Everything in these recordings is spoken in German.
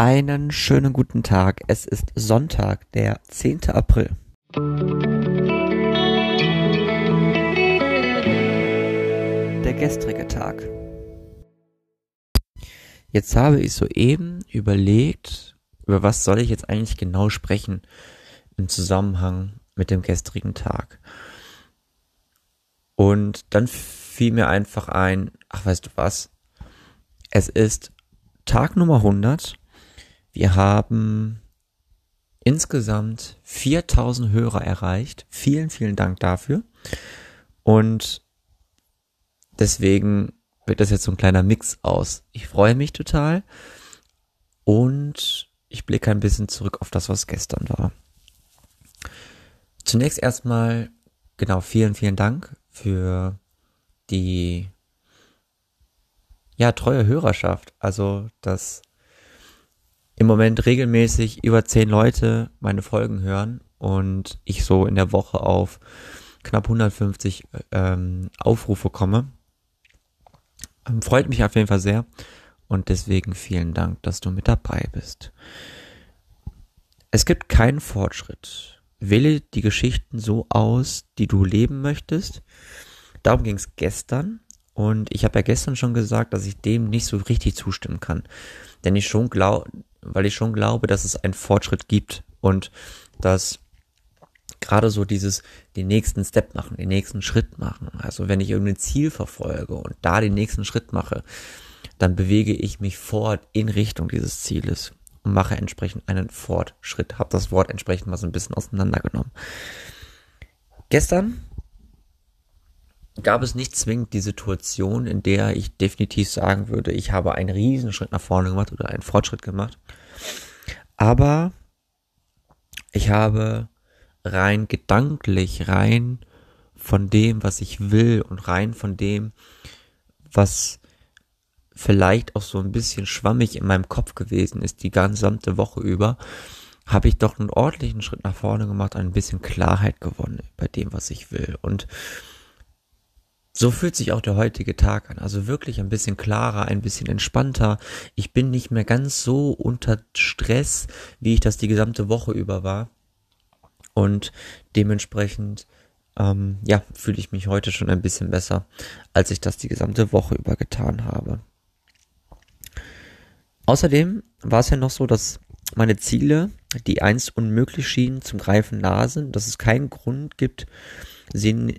Einen schönen guten Tag. Es ist Sonntag, der 10. April. Der gestrige Tag. Jetzt habe ich soeben überlegt, über was soll ich jetzt eigentlich genau sprechen im Zusammenhang mit dem gestrigen Tag. Und dann fiel mir einfach ein, ach weißt du was, es ist Tag Nummer 100. Wir haben insgesamt 4000 Hörer erreicht. Vielen, vielen Dank dafür. Und deswegen wird das jetzt so ein kleiner Mix aus. Ich freue mich total und ich blicke ein bisschen zurück auf das, was gestern war. Zunächst erstmal, genau, vielen, vielen Dank für die ja, treue Hörerschaft. Also, dass im Moment regelmäßig über zehn Leute meine Folgen hören und ich so in der Woche auf knapp 150 ähm, Aufrufe komme. Ähm, freut mich auf jeden Fall sehr und deswegen vielen Dank, dass du mit dabei bist. Es gibt keinen Fortschritt. Wähle die Geschichten so aus, die du leben möchtest. Darum ging es gestern und ich habe ja gestern schon gesagt, dass ich dem nicht so richtig zustimmen kann. Denn ich schon glaube, weil ich schon glaube, dass es einen Fortschritt gibt und dass gerade so dieses den nächsten Step machen, den nächsten Schritt machen. Also wenn ich irgendein Ziel verfolge und da den nächsten Schritt mache, dann bewege ich mich fort in Richtung dieses Zieles und mache entsprechend einen Fortschritt. Habe das Wort entsprechend mal so ein bisschen auseinandergenommen. Gestern gab es nicht zwingend die Situation, in der ich definitiv sagen würde, ich habe einen Riesenschritt nach vorne gemacht oder einen Fortschritt gemacht. Aber ich habe rein gedanklich, rein von dem, was ich will und rein von dem, was vielleicht auch so ein bisschen schwammig in meinem Kopf gewesen ist, die gesamte Woche über, habe ich doch einen ordentlichen Schritt nach vorne gemacht, ein bisschen Klarheit gewonnen bei dem, was ich will. Und so fühlt sich auch der heutige Tag an. Also wirklich ein bisschen klarer, ein bisschen entspannter. Ich bin nicht mehr ganz so unter Stress, wie ich das die gesamte Woche über war. Und dementsprechend, ähm, ja, fühle ich mich heute schon ein bisschen besser, als ich das die gesamte Woche über getan habe. Außerdem war es ja noch so, dass meine Ziele, die einst unmöglich schienen, zum Greifen nah sind, dass es keinen Grund gibt, sie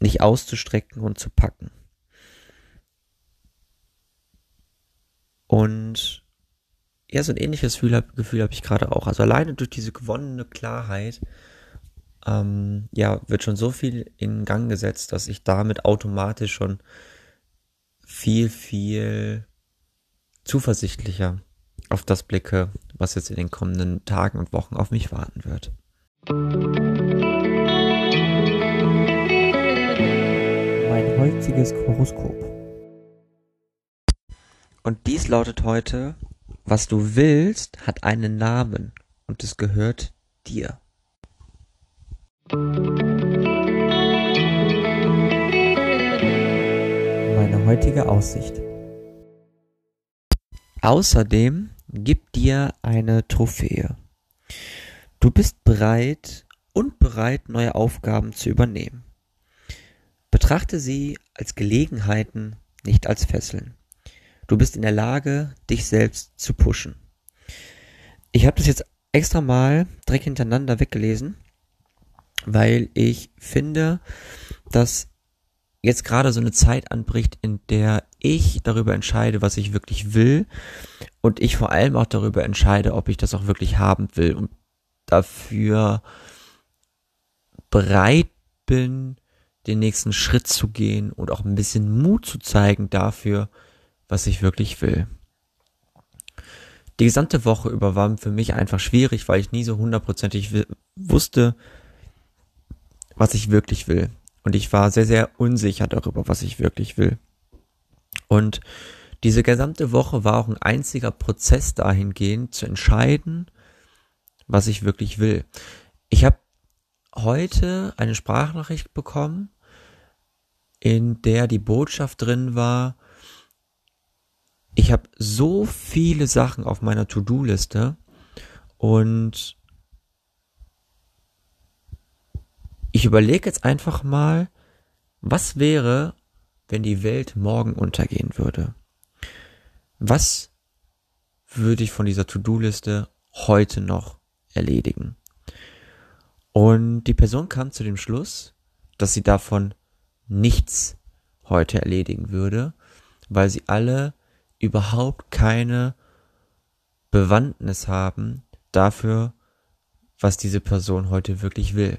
nicht auszustrecken und zu packen. Und ja, so ein ähnliches Gefühl, Gefühl habe ich gerade auch. Also alleine durch diese gewonnene Klarheit, ähm, ja, wird schon so viel in Gang gesetzt, dass ich damit automatisch schon viel, viel zuversichtlicher auf das blicke, was jetzt in den kommenden Tagen und Wochen auf mich warten wird. Heutiges Horoskop. Und dies lautet heute, was du willst, hat einen Namen und es gehört dir. Meine heutige Aussicht. Außerdem gibt dir eine Trophäe. Du bist bereit und bereit, neue Aufgaben zu übernehmen. Betrachte sie als Gelegenheiten, nicht als Fesseln. Du bist in der Lage, dich selbst zu pushen. Ich habe das jetzt extra mal direkt hintereinander weggelesen, weil ich finde, dass jetzt gerade so eine Zeit anbricht, in der ich darüber entscheide, was ich wirklich will und ich vor allem auch darüber entscheide, ob ich das auch wirklich haben will und dafür bereit bin, den nächsten Schritt zu gehen und auch ein bisschen Mut zu zeigen dafür, was ich wirklich will. Die gesamte Woche über war für mich einfach schwierig, weil ich nie so hundertprozentig wusste, was ich wirklich will. Und ich war sehr, sehr unsicher darüber, was ich wirklich will. Und diese gesamte Woche war auch ein einziger Prozess dahingehend zu entscheiden, was ich wirklich will. Ich habe heute eine Sprachnachricht bekommen, in der die Botschaft drin war, ich habe so viele Sachen auf meiner To-Do-Liste und ich überlege jetzt einfach mal, was wäre, wenn die Welt morgen untergehen würde? Was würde ich von dieser To-Do-Liste heute noch erledigen? Und die Person kam zu dem Schluss, dass sie davon nichts heute erledigen würde, weil sie alle überhaupt keine Bewandtnis haben dafür, was diese Person heute wirklich will.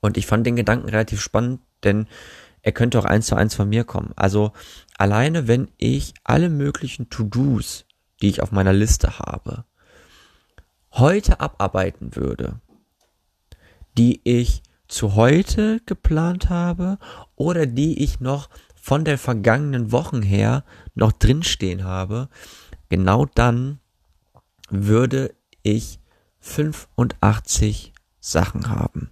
Und ich fand den Gedanken relativ spannend, denn er könnte auch eins zu eins von mir kommen. Also alleine wenn ich alle möglichen To-Dos, die ich auf meiner Liste habe, heute abarbeiten würde, die ich zu heute geplant habe oder die ich noch von der vergangenen Wochen her noch drinstehen habe, genau dann würde ich 85 Sachen haben.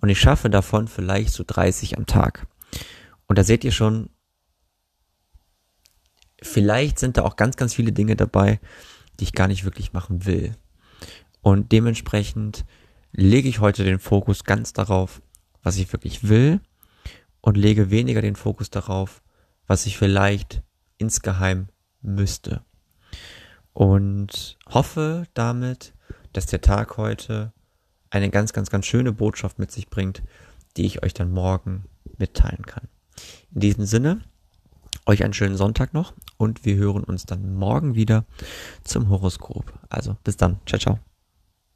Und ich schaffe davon vielleicht so 30 am Tag. Und da seht ihr schon, vielleicht sind da auch ganz, ganz viele Dinge dabei, die ich gar nicht wirklich machen will. Und dementsprechend lege ich heute den Fokus ganz darauf, was ich wirklich will und lege weniger den Fokus darauf, was ich vielleicht insgeheim müsste. Und hoffe damit, dass der Tag heute eine ganz, ganz, ganz schöne Botschaft mit sich bringt, die ich euch dann morgen mitteilen kann. In diesem Sinne, euch einen schönen Sonntag noch und wir hören uns dann morgen wieder zum Horoskop. Also bis dann. Ciao, ciao.